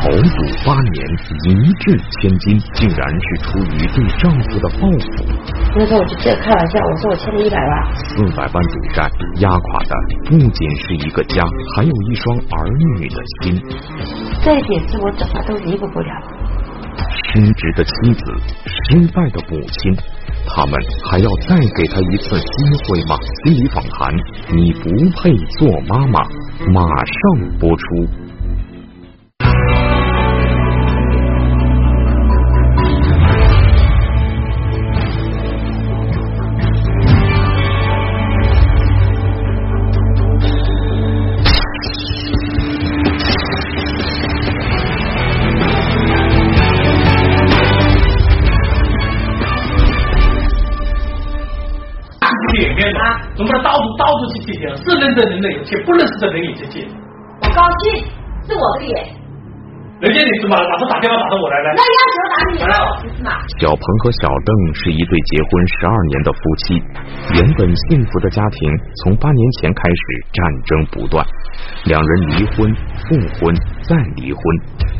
豪赌八年，一掷千金，竟然是出于对丈夫的报复。那时候我就这开玩笑，我说我欠了一百万。四百万赌债压垮的不仅是一个家，还有一双儿女的心。这一点是我怎么都弥补不了。失职的妻子，失败的母亲，他们还要再给他一次机会吗？心理访谈，你不配做妈妈，马上播出。认识的人有钱，不认识的人也去借。我高兴，是我的脸。人家你怎么老是打电话打到我来呢？那要求打你了，不是嘛？小鹏和小邓是一对结婚十二年的夫妻，原本幸福的家庭从八年前开始战争不断，两人离婚、复婚、再离婚，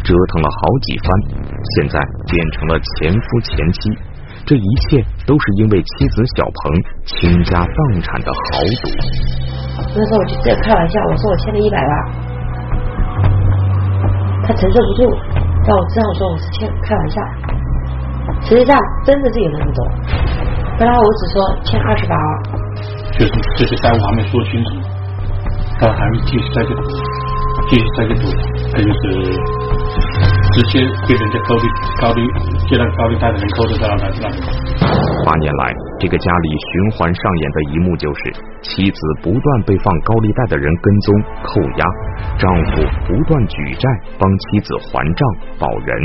折腾了好几番，现在变成了前夫前妻。这一切都是因为妻子小鹏倾家荡产的豪赌。那时候我就在开玩笑，我说我欠了一百万，他承受不住，让我只好说我是欠开玩笑。实际上真的是有那么多，本来我只说欠二十八万。就是这些债务还没说清楚，他还会继续再去继续再去赌，他就是。直接被人家高利高利借了高利贷的人扣着在那那里。八年来，这个家里循环上演的一幕就是：妻子不断被放高利贷的人跟踪扣押，丈夫不断举债帮妻子还账保人。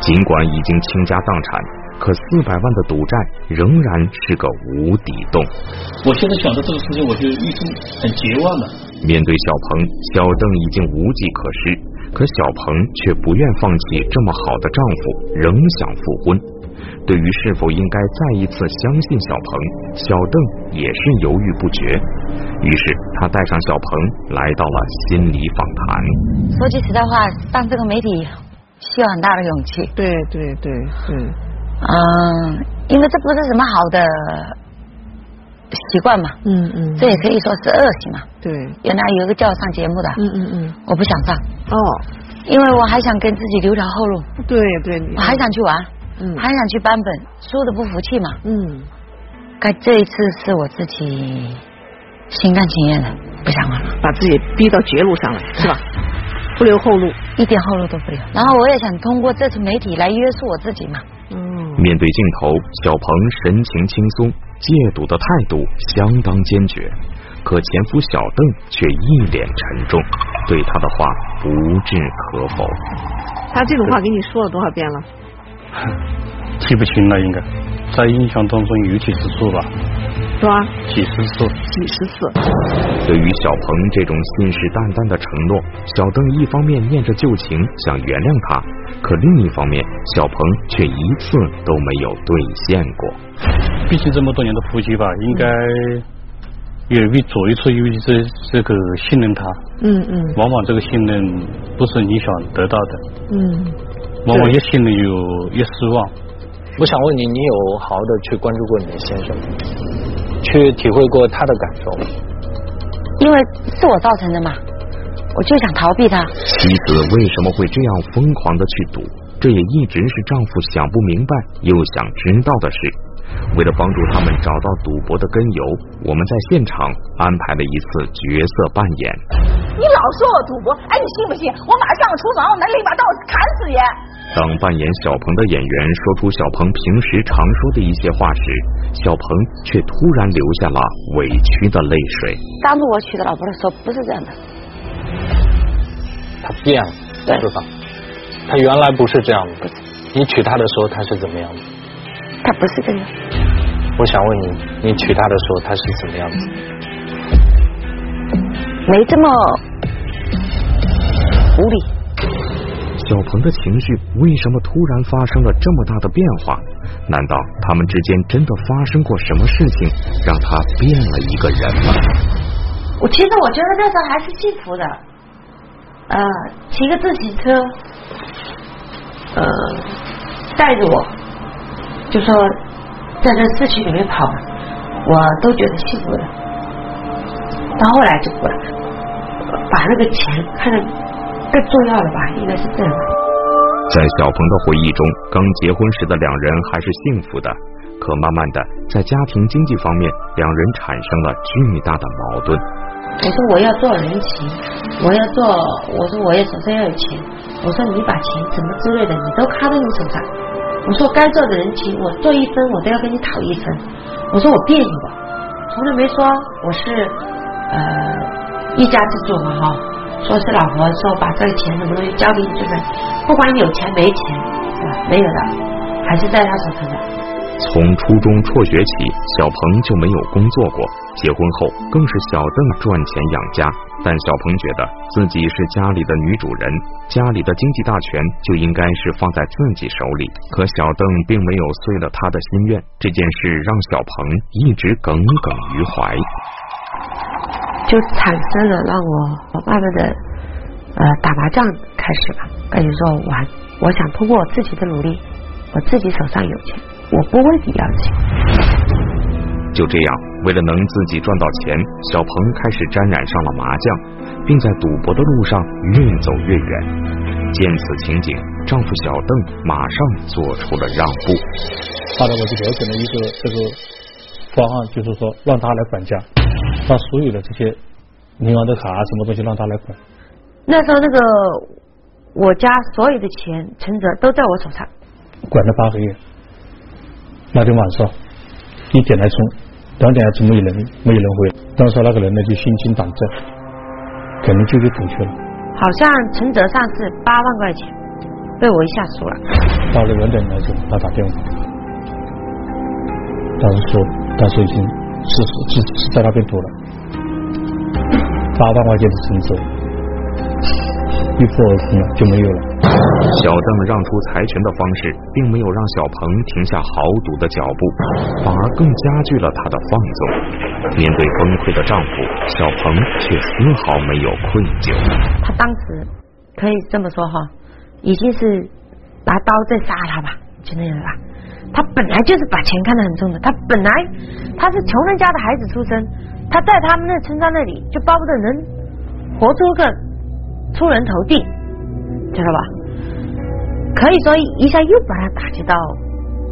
尽管已经倾家荡产，可四百万的赌债仍然是个无底洞。我现在想到这个事情，我就一心很绝望了。面对小鹏，小邓已经无计可施。可小鹏却不愿放弃这么好的丈夫，仍想复婚。对于是否应该再一次相信小鹏，小邓也是犹豫不决。于是他带上小鹏来到了心理访谈。说句实在话，上这个媒体需要很大的勇气。对对对对。嗯，因为这不是什么好的。习惯嘛，嗯嗯，这也可以说是恶习嘛。对，原来有一个叫我上节目的，嗯嗯嗯，我不想上。哦，因为我还想跟自己留条后路。对对，我还想去玩，嗯，还想去扳本，输的不服气嘛。嗯，该这一次是我自己心甘情愿的，不想玩了，把自己逼到绝路上来，是吧？不留后路，一点后路都不留。然后我也想通过这次媒体来约束我自己嘛。嗯，面对镜头，小鹏神情轻松。戒赌的态度相当坚决，可前夫小邓却一脸沉重，对他的话不置可否。他这种话给你说了多少遍了？记不清了，应该在印象当中有几十次吧。是吧？几十次。几十次。对于小鹏这种信誓旦旦的承诺，小邓一方面念着旧情想原谅他，可另一方面，小鹏却一次都没有兑现过。毕竟这么多年的夫妻吧，应该也为左一次，右一次这个信任他。嗯嗯。往往这个信任不是你想得到的。嗯。往往越心里有越失望。我想问你，你有好好的去关注过你的先生吗？去体会过他的感受，因为是我造成的嘛，我就想逃避他。妻子为什么会这样疯狂的去赌？这也一直是丈夫想不明白又想知道的事。为了帮助他们找到赌博的根由，我们在现场安排了一次角色扮演。你老说我赌博，哎，你信不信？我马上上厨房，我拿一把刀砍死你！当扮演小鹏的演员说出小鹏平时常说的一些话时，小鹏却突然流下了委屈的泪水。当初我娶的老婆的时候不是这样的，他变了，是吧？他原来不是这样的。你娶她的时候她是怎么样的？他不是这样。我想问你，你娶她的时候她是什么样子？没这么无理。小鹏的情绪为什么突然发生了这么大的变化？难道他们之间真的发生过什么事情，让他变了一个人吗？我其实我觉得那时候还是幸福的，呃，骑个自行车，呃带着我，就说在这市区里面跑，我都觉得幸福的。到后来就不了，把那个钱看得更重要了吧，应该是这样。在小鹏的回忆中，刚结婚时的两人还是幸福的，可慢慢的，在家庭经济方面，两人产生了巨大的矛盾。我说我要做人情，我要做，我说我也手上要有钱，我说你把钱什么之类的，你都卡在你手上。我说该做的人情，我做一分，我都要跟你讨一分。我说我别扭吧，从来没说我是呃一家之主嘛哈，说是老婆说把这个钱什么东西交给你就是，不管你有钱没钱是吧？没有的，还是在他手上的。从初中辍学起，小鹏就没有工作过。结婚后，更是小邓赚钱养家。但小鹏觉得自己是家里的女主人，家里的经济大权就应该是放在自己手里。可小邓并没有遂了他的心愿，这件事让小鹏一直耿耿于怀，就产生了让我慢慢的呃打麻将开始吧，感觉说我，我想通过我自己的努力，我自己手上有钱。我不问你要钱。就这样，为了能自己赚到钱，小鹏开始沾染上了麻将，并在赌博的路上越走越远。见此情景，丈夫小邓马上做出了让步。后来我就了解了一个这个方案，就是说让他来管家，把所有的这些银行的卡什么东西让他来管。那时候那个我家所有的钱存折都在我手上，管了八个月。那天晚上一点来钟，两点钟没有人，没有人回。当时那个人呢就心惊胆战，可能就去赌去了。好像存折上是八万块钱，被我一下输了。到了两点来钟，他打电话，当时说当时已经是是是在那边赌了八万块钱的存折，一扑而空了，就没有了。小邓让出财权的方式，并没有让小鹏停下豪赌的脚步，反而更加剧了他的放纵。面对崩溃的丈夫，小鹏却丝毫没有愧疚。他当时可以这么说哈，已经是拿刀在杀他吧，就那样吧。他本来就是把钱看得很重的，他本来他是穷人家的孩子出身，他在他们那村庄那里就巴不得能活出个出人头地，知道吧？可以说一下又把他打击到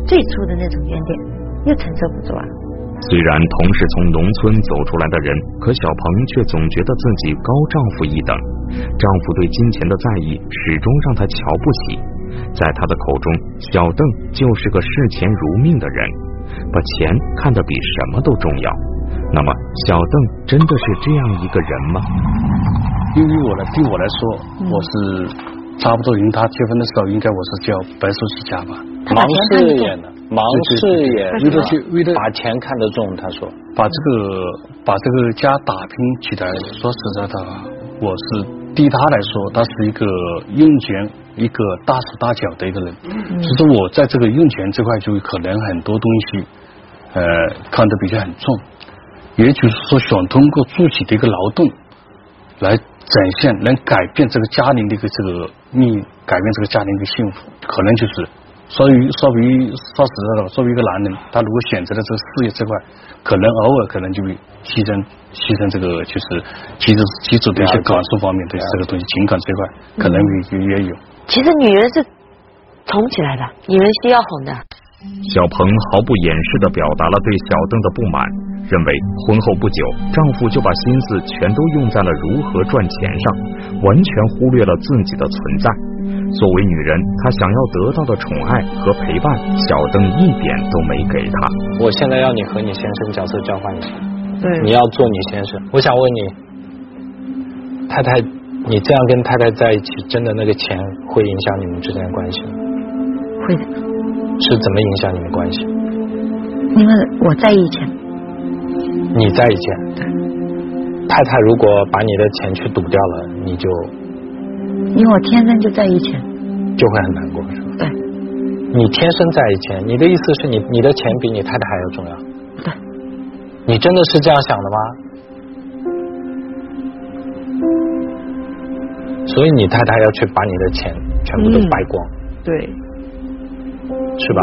最初的那种原点，又承受不住啊。虽然同是从农村走出来的人，可小鹏却总觉得自己高丈夫一等。丈夫对金钱的在意始终让他瞧不起。在他的口中，小邓就是个视钱如命的人，把钱看得比什么都重要。那么，小邓真的是这样一个人吗？对于我来，对我来说，我是。差不多，因为他结婚的时候，应该我是叫白手起家吧。忙事业呢，忙事业，为了去为了把钱看得重，他说把这个把这个家打拼起来。说实在的，我是对他来说，他是一个用钱一个大手大脚的一个人。其实我在这个用钱这块，就可能很多东西呃看得比较很重，也就是说想通过自己的一个劳动来。展现能改变这个家庭的一个这个命运，改变这个家庭的幸福，可能就是作为作为说实在的，作为一个男人，他如果选择了这个事业这块，可能偶尔可能就会牺牲牺牲这个就是妻子妻子的一些感受方面的这个东西，情感这块可能也也有。其实女人是宠起来的，女人需要哄的。小鹏毫不掩饰的表达了对小邓的不满，认为婚后不久，丈夫就把心思全都用在了如何赚钱上，完全忽略了自己的存在。作为女人，她想要得到的宠爱和陪伴，小邓一点都没给她。我现在要你和你先生角色交换一下，对，你要做你先生。我想问你，太太，你这样跟太太在一起，真的那个钱会影响你们之间的关系吗？会的。是怎么影响你们关系？因为我在意钱。你在意钱？对。太太如果把你的钱去赌掉了，你就。因为我天生就在意钱。就会很难过，是吧？对。你天生在意钱，你的意思是你你的钱比你太太还要重要？对。你真的是这样想的吗？所以你太太要去把你的钱全部都败光。对，是吧？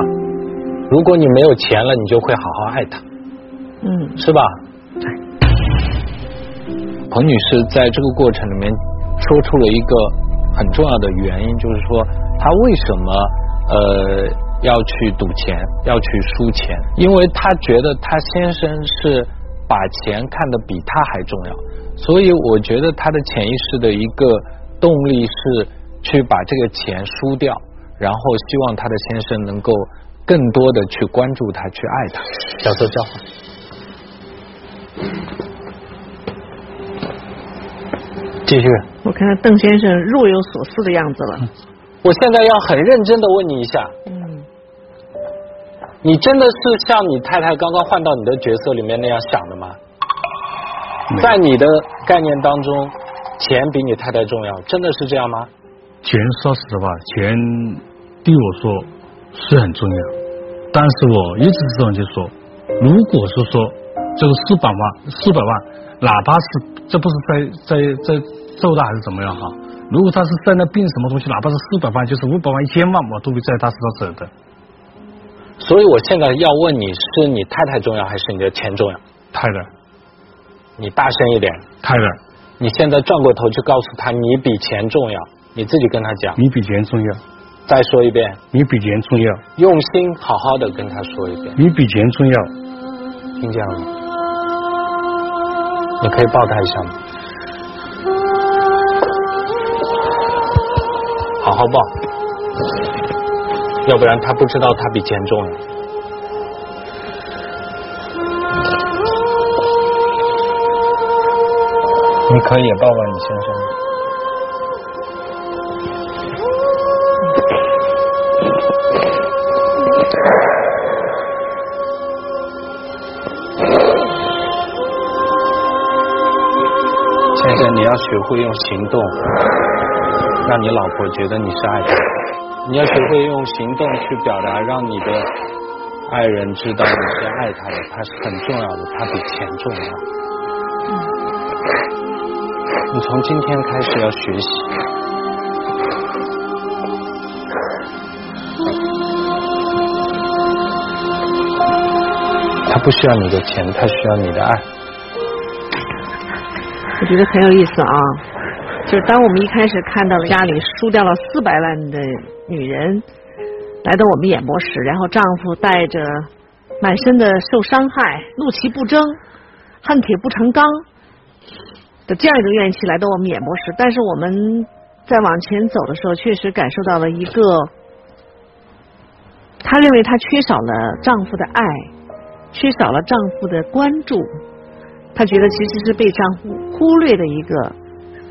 如果你没有钱了，你就会好好爱他，嗯，是吧？对彭女士在这个过程里面说出了一个很重要的原因，就是说她为什么呃要去赌钱，要去输钱？因为她觉得她先生是把钱看得比她还重要，所以我觉得她的潜意识的一个动力是去把这个钱输掉，然后希望她的先生能够更多的去关注她，去爱她。角色交换。继续。我看到邓先生若有所思的样子了。我现在要很认真的问你一下，嗯，你真的是像你太太刚刚换到你的角色里面那样想的吗？在你的概念当中，钱比你太太重要，真的是这样吗？钱说实话，钱对我说是很重要，但是我一直是这样就说，如果是说这个四百万，四百万，哪怕是这不是在在在揍他还是怎么样哈？如果他是在那病什么东西，哪怕是四百万，就是五百万、一千万，我都会在他身上舍的。所以我现在要问你是你太太重要还是你的钱重要？太太，你大声一点，太太，你现在转过头去告诉他你比钱重要，你自己跟他讲，你比钱重要，再说一遍，你比钱重要，用心好好的跟他说一遍，你比钱重要。听见了吗？你可以抱他一下吗？好好抱，要不然他不知道他比钱重要。你可以抱抱你先生你要学会用行动，让你老婆觉得你是爱她。你要学会用行动去表达，让你的爱人知道你是爱他的，他是很重要的，他比钱重要。你从今天开始要学习。他不需要你的钱，他需要你的爱。觉得很有意思啊。就是当我们一开始看到了家里输掉了四百万的女人来到我们演播室，然后丈夫带着满身的受伤害、怒其不争、恨铁不成钢的这样一个怨气来到我们演播室，但是我们在往前走的时候，确实感受到了一个，她认为她缺少了丈夫的爱，缺少了丈夫的关注，她觉得其实是被丈夫忽略的一个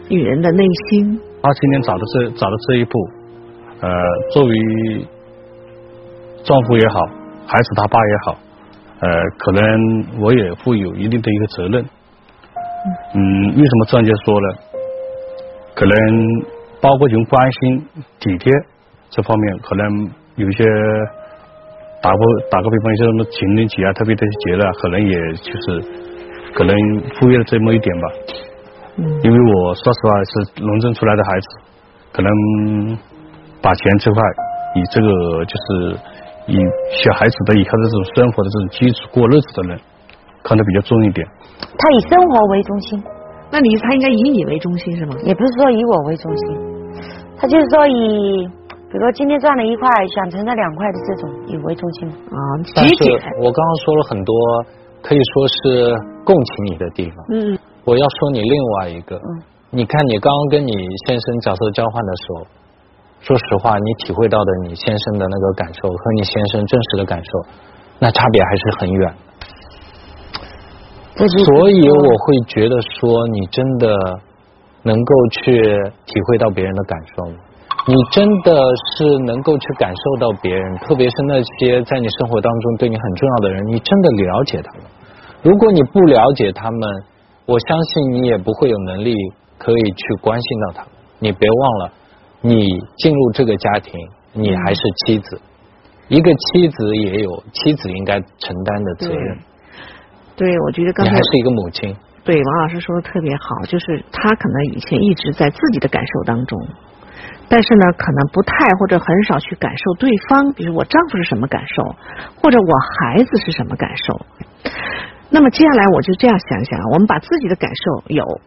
女人的内心。他今天找的这找的这一步，呃，作为丈夫也好，孩子他爸也好，呃，可能我也会有一定的一个责任。嗯，为什么这样就说呢？可能包括从关心、体贴这方面，可能有些打个打个比方，像什么情人节啊、特别的节日，可能也就是可能忽略了这么一点吧。嗯因为我说实话是农村出来的孩子，可能把钱这块以这个就是以小孩子的以后的这种生活的这种基础过日子的人看得比较重一点。他以生活为中心，那你他应该以你为中心是吗？也不是说以我为中心，他就是说以，比如说今天赚了一块，想存了两块的这种以为中心。啊，但是。我刚刚说了很多，可以说是共情你的地方。嗯，我要说你另外一个，嗯你看你刚刚跟你先生角色交换的时候，说实话，你体会到的你先生的那个感受和你先生真实的感受，那差别还是很远。所以我会觉得说，你真的能够去体会到别人的感受吗？你真的是能够去感受到别人，特别是那些在你生活当中对你很重要的人，你真的了解他们。如果你不了解他们，我相信你也不会有能力可以去关心到他们。你别忘了，你进入这个家庭，你还是妻子，一个妻子也有妻子应该承担的责任。对，我觉得刚才你还是一个母亲，对王老师说的特别好，就是他可能以前一直在自己的感受当中，但是呢，可能不太或者很少去感受对方，比如我丈夫是什么感受，或者我孩子是什么感受。那么接下来我就这样想想，我们把自己的感受有，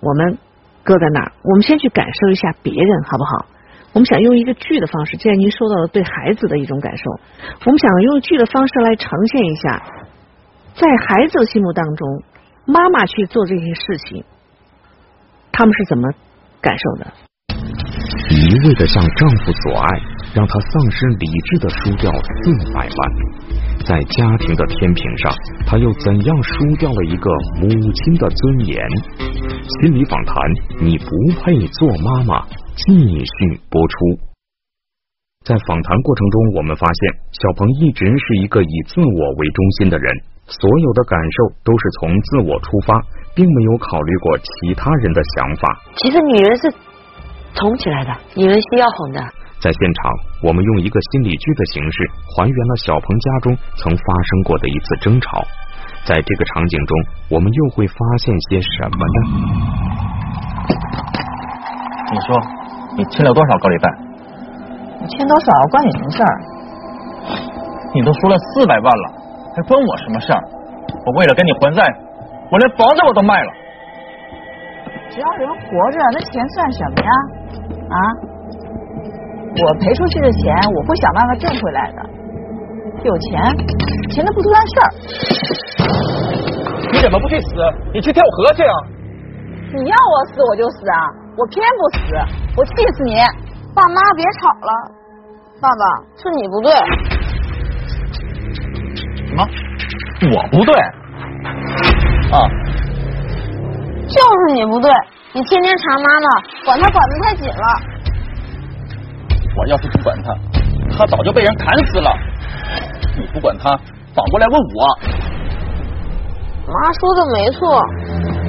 我们搁在那儿，我们先去感受一下别人，好不好？我们想用一个剧的方式，既然您说到了对孩子的一种感受，我们想用剧的方式来呈现一下，在孩子的心目当中，妈妈去做这些事情，他们是怎么感受的？一味的向丈夫索爱，让他丧失理智的输掉四百万，在家庭的天平上，他又怎样输掉了一个母亲的尊严？心理访谈，你不配做妈妈，继续播出。在访谈过程中，我们发现小鹏一直是一个以自我为中心的人，所有的感受都是从自我出发，并没有考虑过其他人的想法。其实女人是宠起来的，女人需要哄的。在现场，我们用一个心理剧的形式还原了小鹏家中曾发生过的一次争吵。在这个场景中，我们又会发现些什么呢？你说，你欠了多少高利贷？我欠多少关你什么事儿？你都输了四百万了，还关我什么事儿？我为了跟你还债，我连房子我都卖了。只要人活着，那钱算什么呀？啊？我赔出去的钱，我会想办法挣回来的。有钱，钱都不多大事儿。你怎么不去死？你去跳河去啊！你要我死我就死啊！我偏不死，我气死你！爸妈别吵了，爸爸是你不对。什么？我不对？啊？就是你不对，你天天查妈妈，管她管的太紧了。我要是不管他，他早就被人砍死了。你不管他，反过来问我。妈说的没错，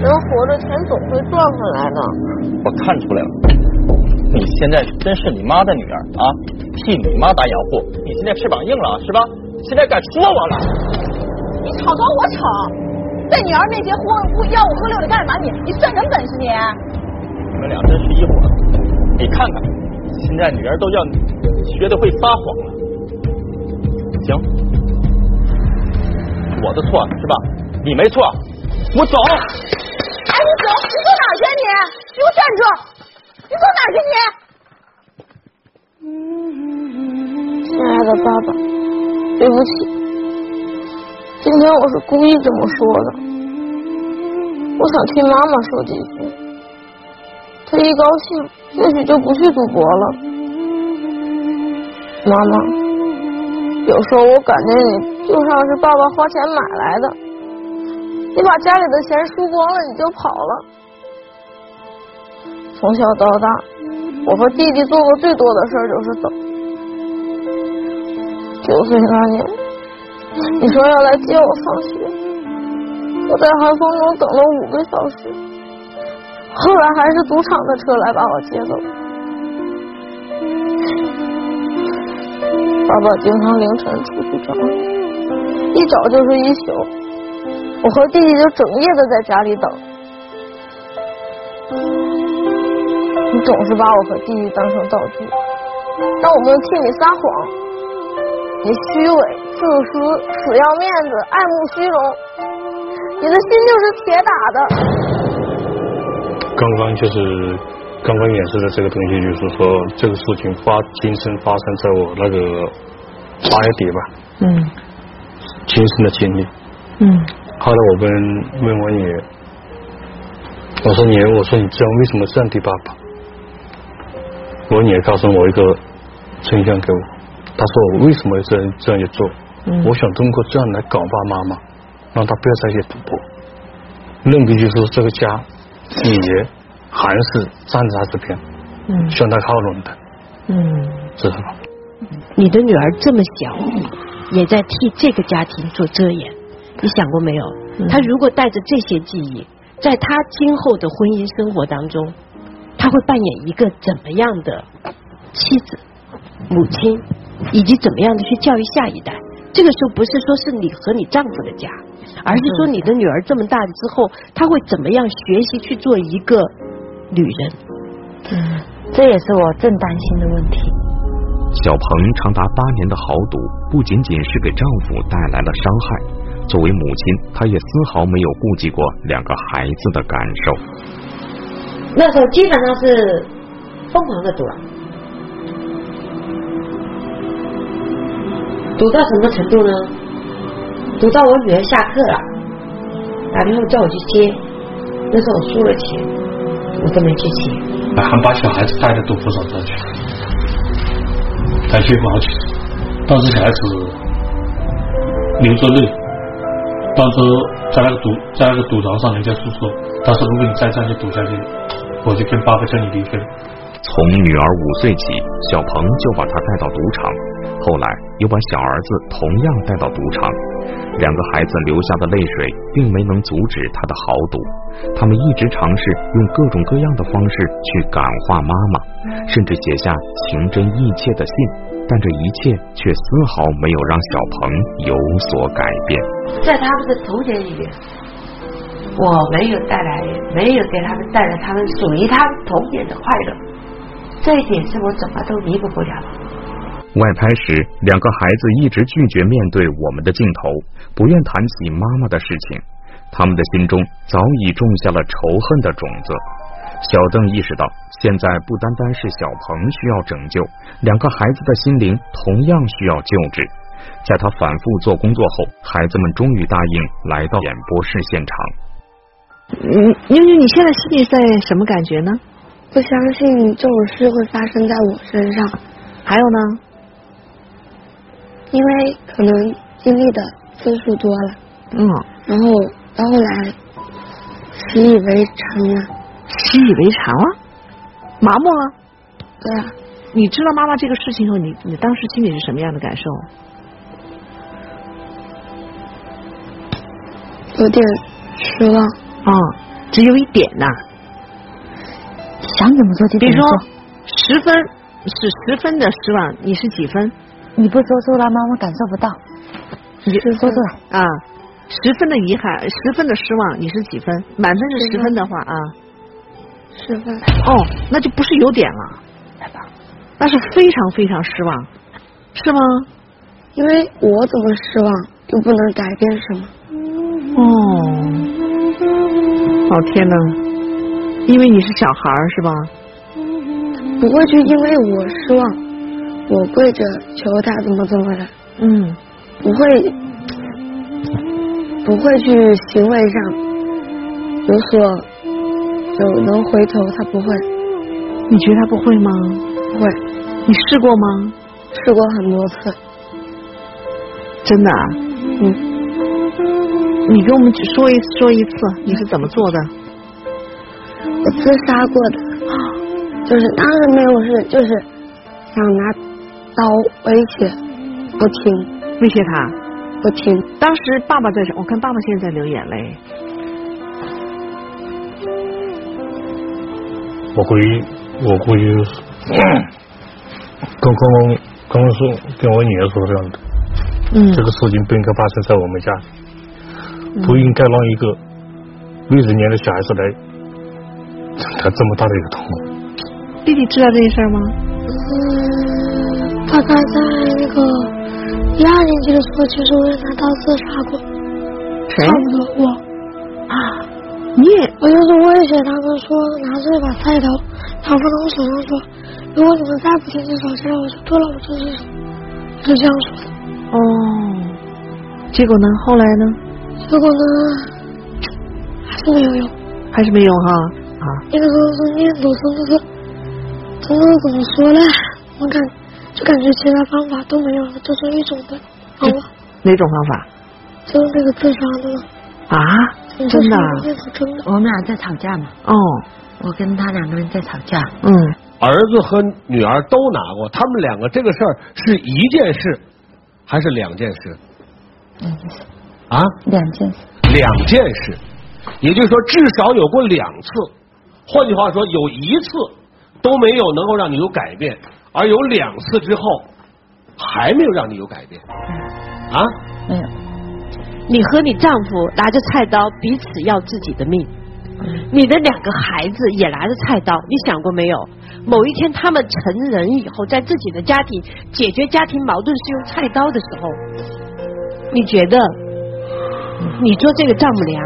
人活着钱总会赚回来的。我看出来了，你现在真是你妈的女儿啊，替你妈打掩护。你现在翅膀硬了是吧？现在敢说我了？你吵吵我吵，在女儿面前呼呼吆五喝六的干嘛你？你算什么本事你？你们俩真是一伙的。你看看，现在女儿都叫你学的会撒谎了。行，我的错是吧？你没错，我走。哎，你走，你走哪儿去你？你给我站住！你走哪儿去你？亲爱的爸爸，对不起，今天我是故意这么说的。我想听妈妈说几句，她一高兴，也许就不去赌博了。妈妈，有时候我感觉你就像是爸爸花钱买来的。你把家里的钱输光了，你就跑了。从小到大，我和弟弟做过最多的事就是走。九岁那年，你说要来接我放学，我在寒风中等了五个小时，后来还是赌场的车来把我接走。爸爸经常凌晨出去找你，一找就是一宿。我和弟弟就整夜的在家里等，你总是把我和弟弟当成道具，让我们替你撒谎。你虚伪、自私、死要面子、爱慕虚荣，你的心就是铁打的。刚刚就是刚刚演示的这个东西，就是说这个事情发今生发生在我那个八月底吧，嗯亲身的经历。嗯后来我问问我女儿，我说女儿，我说你这样为什么这样对爸爸？我女儿告诉我一个真相给我，她说我为什么要这样这样去做？嗯我想通过这样来感化妈妈，让她不要再去赌博。认为就是这个家，你爷还是站在她这边，嗯向他靠拢的，嗯知道吗？你的女儿这么小，也在替这个家庭做遮掩，你想过没有？她如果带着这些记忆，在她今后的婚姻生活当中，她会扮演一个怎么样的妻子、母亲，以及怎么样的去教育下一代？这个时候不是说是你和你丈夫的家，而是说你的女儿这么大之后，她会怎么样学习去做一个女人？嗯这也是我正担心的问题。小鹏长达八年的豪赌，不仅仅是给丈夫带来了伤害，作为母亲，她也丝毫没有顾及过两个孩子的感受。那时候基本上是疯狂的赌了，赌到什么程度呢？赌到我女儿下课了，打电话叫我去接，那时候我输了钱，我都没去接。还把小孩子带到赌不少道去，带去不好去，当时小孩子流着泪，当时在那个赌在那个赌场上，人家说说，他说如果你再这样去赌下去，我就跟爸爸叫你离婚。从女儿五岁起，小鹏就把她带到赌场，后来又把小儿子同样带到赌场。两个孩子流下的泪水，并没能阻止他的豪赌。他们一直尝试用各种各样的方式去感化妈妈，甚至写下情真意切的信，但这一切却丝毫没有让小鹏有所改变。在他们的童年里面，我没有带来，没有给他们带来他们属于他们童年的快乐，这一点是我怎么都弥补不了的。外拍时，两个孩子一直拒绝面对我们的镜头，不愿谈起妈妈的事情。他们的心中早已种下了仇恨的种子。小邓意识到，现在不单单是小鹏需要拯救，两个孩子的心灵同样需要救治。在他反复做工作后，孩子们终于答应来到演播室现场。嗯，妞妞，你现在心里在什么感觉呢？不相信这种事会发生在我身上。还有呢？因为可能经历的次数多了，嗯，然后到后来习以为常了，习以为常了，麻木了。对啊，你知道妈妈这个事情后，你你当时心里是什么样的感受？有点失望。啊，只有一点呐。想怎么做就比如说，十分是十分的失望，你是几分？你不说出来，妈妈感受不到。你说出来啊！十分的遗憾，十分的失望，你是几分？满分是十分的话啊，十分。哦，那就不是有点了，那是非常非常失望，是吗？因为我怎么失望，就不能改变什么。哦，哦天哪！因为你是小孩是吧？不会去因为我失望。我跪着求他怎么怎么的，嗯，不会，不会去行为上有所有能回头，他不会。你觉得他不会吗？不会。你试过吗？试过很多次。真的啊？嗯。你给我们说一说一次，你是怎么做的？我自杀过的，就是当时没有事，就是想拿。刀威胁，不听，威胁他，不听。当时爸爸在，我看爸爸现在在流眼泪。我估计，我估计，刚刚刚刚刚说跟我女儿说这样的，嗯，这个事情不应该发生在我们家，不应该让一个未成年的小孩子来承担这么大的一个痛苦。弟弟知道这件事吗？嗯。大概在那个一二年级的时候，其实我也拿刀自杀过。谁？差不多我。啊！你也？我就是威胁他们说，拿着一把菜刀，然后放在我手上说，如果你们再不停止吵架，我就剁了我自己。是这样说的。哦。结果呢？后来呢？结果呢？还是没有用。还是没用哈。啊。那个时候是念读，真的是，真的怎么说呢？我感。就感觉其他方法都没有了，就剩一种的，好吧？哪种方法？就是那个自杀的了。啊？真的？真的。我们俩在吵架嘛。哦。我跟他两个人在吵架。嗯。儿子和女儿都拿过，他们两个这个事儿是一件事，还是两件事？两件事。啊？两件事。两件事，也就是说至少有过两次，换句话说，有一次都没有能够让你有改变。而有两次之后，还没有让你有改变，啊？没有。你和你丈夫拿着菜刀彼此要自己的命，你的两个孩子也拿着菜刀，你想过没有？某一天他们成人以后，在自己的家庭解决家庭矛盾是用菜刀的时候，你觉得你做这个丈母娘，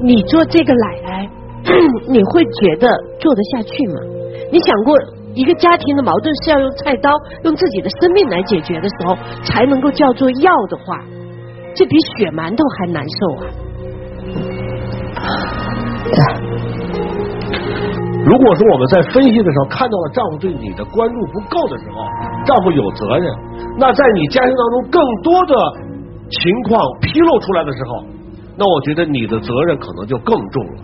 你做这个奶奶，你会觉得做得下去吗？你想过一个家庭的矛盾是要用菜刀、用自己的生命来解决的时候，才能够叫做要的话，这比血馒头还难受啊！如果说我们在分析的时候看到了丈夫对你的关注不够的时候，丈夫有责任。那在你家庭当中更多的情况披露出来的时候，那我觉得你的责任可能就更重了。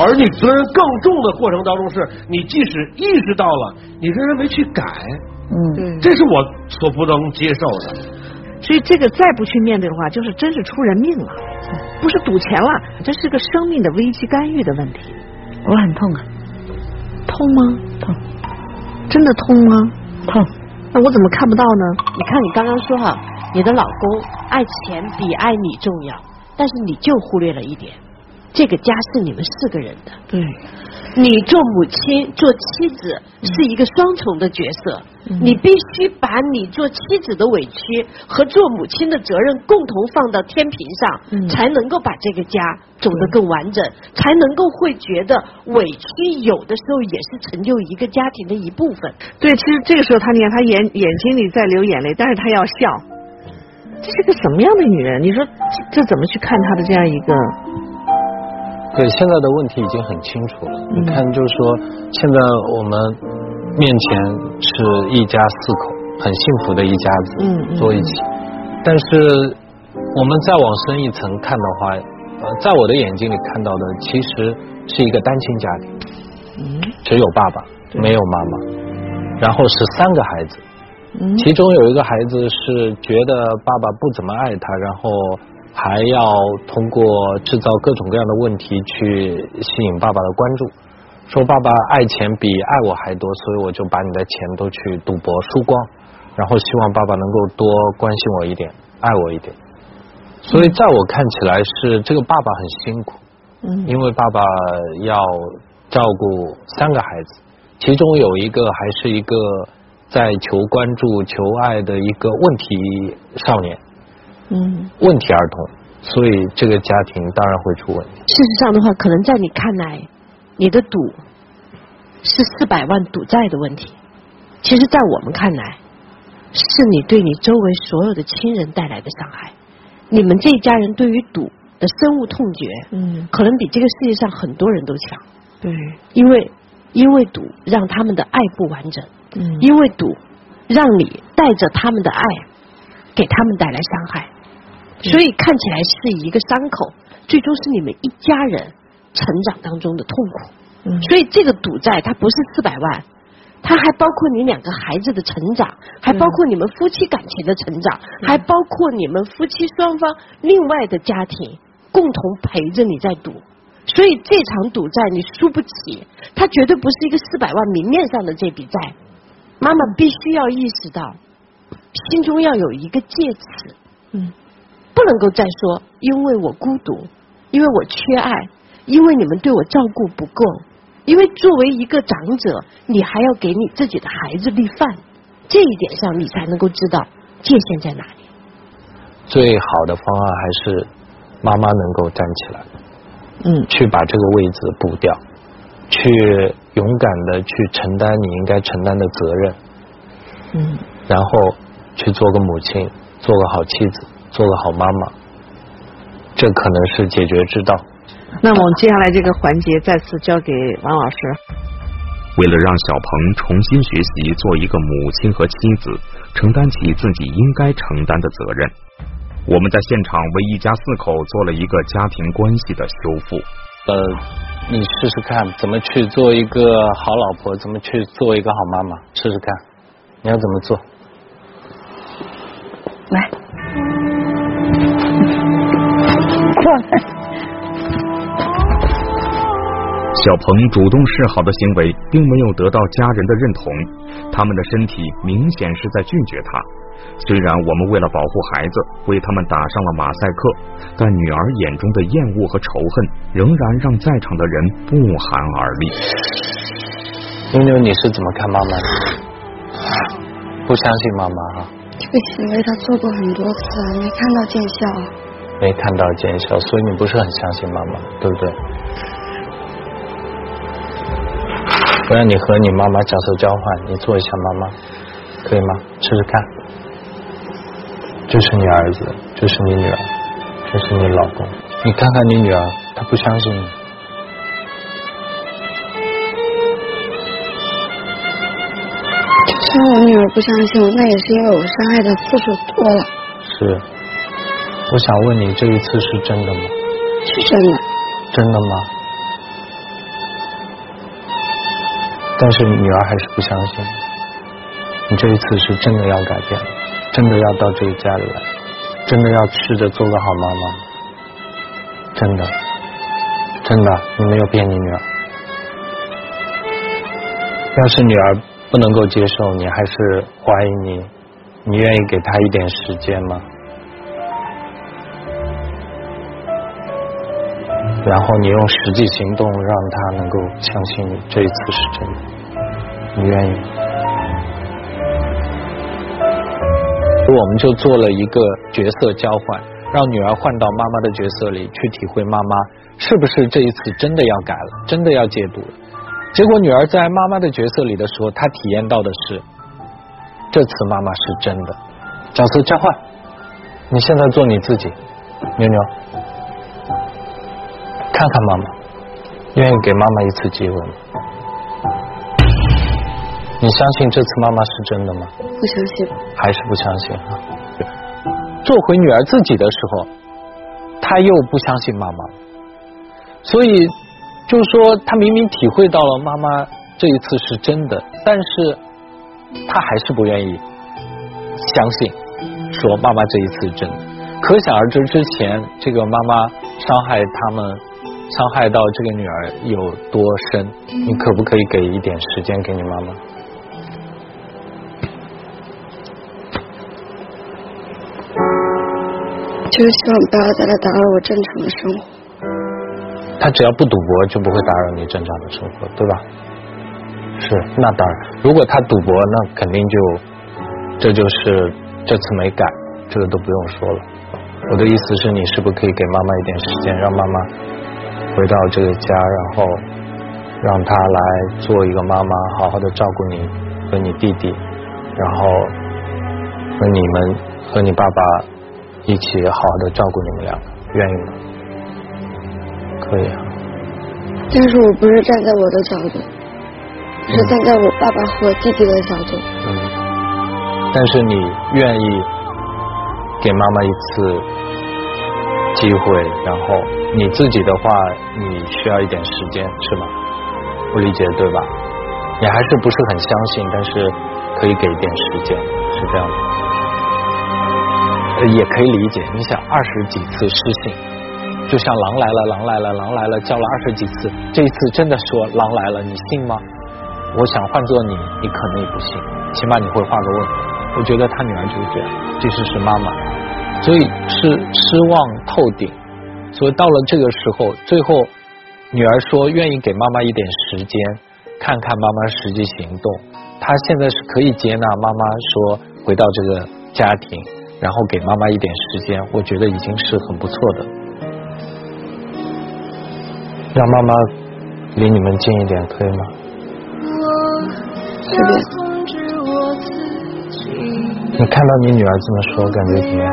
而你责任更重的过程当中，是你即使意识到了，你仍然没去改。嗯，这是我所不能接受的。所以这个再不去面对的话，就是真是出人命了，不是赌钱了，这是个生命的危机干预的问题。我很痛啊，痛吗？痛，真的痛吗？痛。那我怎么看不到呢？你看你刚刚说哈，你的老公爱钱比爱你重要，但是你就忽略了一点，这个家是你们四个人的。对，你做母亲、做妻子是一个双重的角色，你必须把你做妻子的委屈和做母亲的责任共同放到天平上，才能够把这个家走得更完整，才能够会觉得委屈有的时候也是成就一个家庭的一部分。对，其实这个时候他你看他眼眼睛里在流眼泪，但是他要笑，这是个什么样的女人？你说这这怎么去看她的这样一个？对，现在的问题已经很清楚了。你看，就是说，现在我们面前是一家四口，很幸福的一家子，嗯坐一起。但是我们再往深一层看的话，呃，在我的眼睛里看到的，其实是一个单亲家庭，嗯，只有爸爸，没有妈妈，然后是三个孩子，嗯。其中有一个孩子是觉得爸爸不怎么爱他，然后还要通过制造各种各样的问题去吸引爸爸的关注，说爸爸爱钱比爱我还多，所以我就把你的钱都去赌博输光，然后希望爸爸能够多关心我一点，爱我一点。所以在我看起来是这个爸爸很辛苦，嗯。因为爸爸要照顾三个孩子，其中有一个还是一个在求关注、求爱的一个问题少年，嗯，问题儿童，所以这个家庭当然会出问题。事实上的话，可能在你看来，你的赌是四百万赌债的问题，其实，在我们看来，是你对你周围所有的亲人带来的伤害。你们这一家人对于赌的深恶痛绝，嗯，可能比这个世界上很多人都强。对，因为因为赌让他们的爱不完整，嗯因为赌让你带着他们的爱给他们带来伤害，所以看起来是一个伤口，最终是你们一家人成长当中的痛苦。嗯所以这个赌债它不是四百万，它还包括你两个孩子的成长，还包括你们夫妻感情的成长，还包括你们夫妻双方另外的家庭共同陪着你在赌。所以这场赌债你输不起，它绝对不是一个四百万明面上的这笔债。妈妈必须要意识到，心中要有一个戒尺，嗯，不能够再说因为我孤独，因为我缺爱，因为你们对我照顾不够，因为作为一个长者，你还要给你自己的孩子立饭，这一点上你才能够知道界限在哪里。最好的方案还是妈妈能够站起来，嗯，去把这个位置补掉，去勇敢的去承担你应该承担的责任，嗯，然后去做个母亲，做个好妻子，做个好妈妈，这可能是解决之道。那么我们接下来这个环节再次交给王老师。为了让小鹏重新学习做一个母亲和妻子，承担起自己应该承担的责任，我们在现场为一家四口做了一个家庭关系的修复。呃，你试试看怎么去做一个好老婆，怎么去做一个好妈妈，试试看，你要怎么做？来，小鹏主动示好的行为并没有得到家人的认同，他们的身体明显是在拒绝他。虽然我们为了保护孩子为他们打上了马赛克，但女儿眼中的厌恶和仇恨仍然让在场的人不寒而栗。妞妞，你是怎么看妈妈的？不相信妈妈啊？这个行为他做过很多次，没看到见效。没看到见效，所以你不是很相信妈妈，对不对？我让你和你妈妈角色交换，你做一下妈妈，可以吗？试试看。这是你儿子，这是你女儿，这是你老公。你看看你女儿，她不相信你。就算我女儿不相信我，那也是因为我伤害的次数多了。是。我想问你，这一次是真的吗？是真的。真的吗？但是女儿还是不相信。你这一次是真的要改变，真的要到这个家里来，真的要试着做个好妈妈。真的，真的，你没有骗你女儿。要是女儿不能够接受，你还是怀疑你，你愿意给他一点时间吗？然后你用实际行动让他能够相信你这一次是真的，你愿意？我们就做了一个角色交换，让女儿换到妈妈的角色里去体会妈妈是不是这一次真的要改了，真的要戒毒了。结果女儿在妈妈的角色里的时候，她体验到的是这次妈妈是真的。角色交换，你现在做你自己，妞妞。看看妈妈，愿意给妈妈一次机会吗？你相信这次妈妈是真的吗？不相信。还是不相信啊？做回女儿自己的时候，她又不相信妈妈，所以就是说，他明明体会到了妈妈这一次是真的，但是他还是不愿意相信，说妈妈这一次真的。可想而知，之前这个妈妈伤害他们。伤害到这个女儿有多深？你可不可以给一点时间给你妈妈？就是希望不要再来打扰我正常的生活。他只要不赌博，就不会打扰你正常的生活，对吧？是，那当然。如果他赌博，那肯定就这就是这次没改，这个都不用说了。我的意思是你是不是可以给妈妈一点时间，让妈妈？回到这个家，然后让他来做一个妈妈，好好的照顾你和你弟弟，然后和你们和你爸爸一起好好的照顾你们两个，愿意吗？可以啊。但是我不是站在我的角度，是站在我爸爸和弟弟的角度。嗯。但是你愿意给妈妈一次？机会，然后你自己的话，你需要一点时间，是吗？我理解对吧？你还是不是很相信，但是可以给一点时间，是这样的。也可以理解，你想二十几次失信，就像狼来了，狼来了，狼来了，叫了二十几次，这一次真的说狼来了，你信吗？我想换做你，你可能也不信，起码你会画个问号。我觉得他女儿就是这样，即使是妈妈。所以是失望透顶，所以到了这个时候，最后女儿说愿意给妈妈一点时间，看看妈妈实际行动。她现在是可以接纳妈妈说回到这个家庭，然后给妈妈一点时间，我觉得已经是很不错的。让妈妈离你们近一点，可以吗？这边。你看到你女儿这么说，感觉怎么样？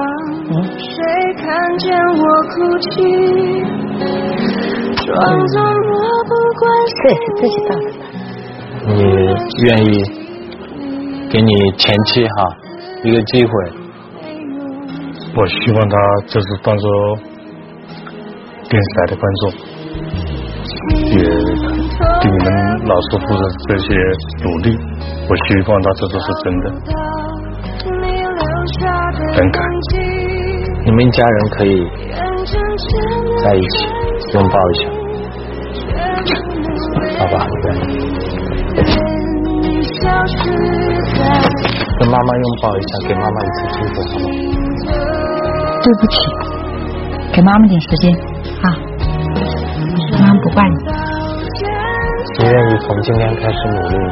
谁看见我哭泣？装作漠不关心。这是自己造的。你愿意给你前妻哈一个机会？我希望他这是当做电视台的观众，也对你们老师傅的这些努力，我希望他这都是真的，很感。你们一家人可以在一起拥抱一下。好吧，跟妈妈拥抱一下，给妈妈一次机会，好吗？对不起，给妈妈点时间啊，你愿意从今天开始努力吗？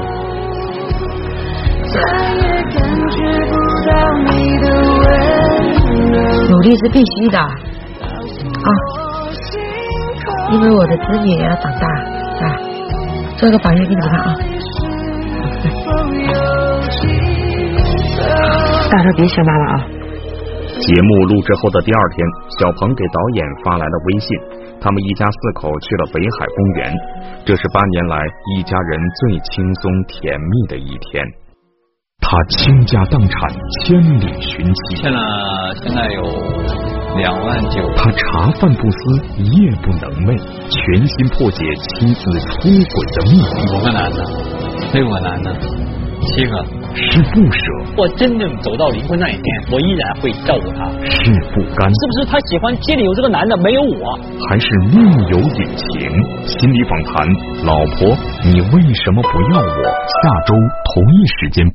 努力是必须的啊，因为我的子女也要长大啊，做个榜样给你们看啊。大家别学妈妈啊。节目录制后的第二天，小鹏给导演发来了微信，他们一家四口去了北海公园，这是八年来一家人最轻松甜蜜的一天。他倾家荡产，千里寻妻，欠了现在有两万九。他茶饭不思，夜不能寐，全心破解妻子出轨的秘密。五个男的，六个男的，七个。是不舍，我真正走到离婚那一天，我依然会照顾他。是不甘，是不是他喜欢街里有这个男的，没有我？还是另有隐情？心理访谈，老婆，你为什么不要我？下周同一时间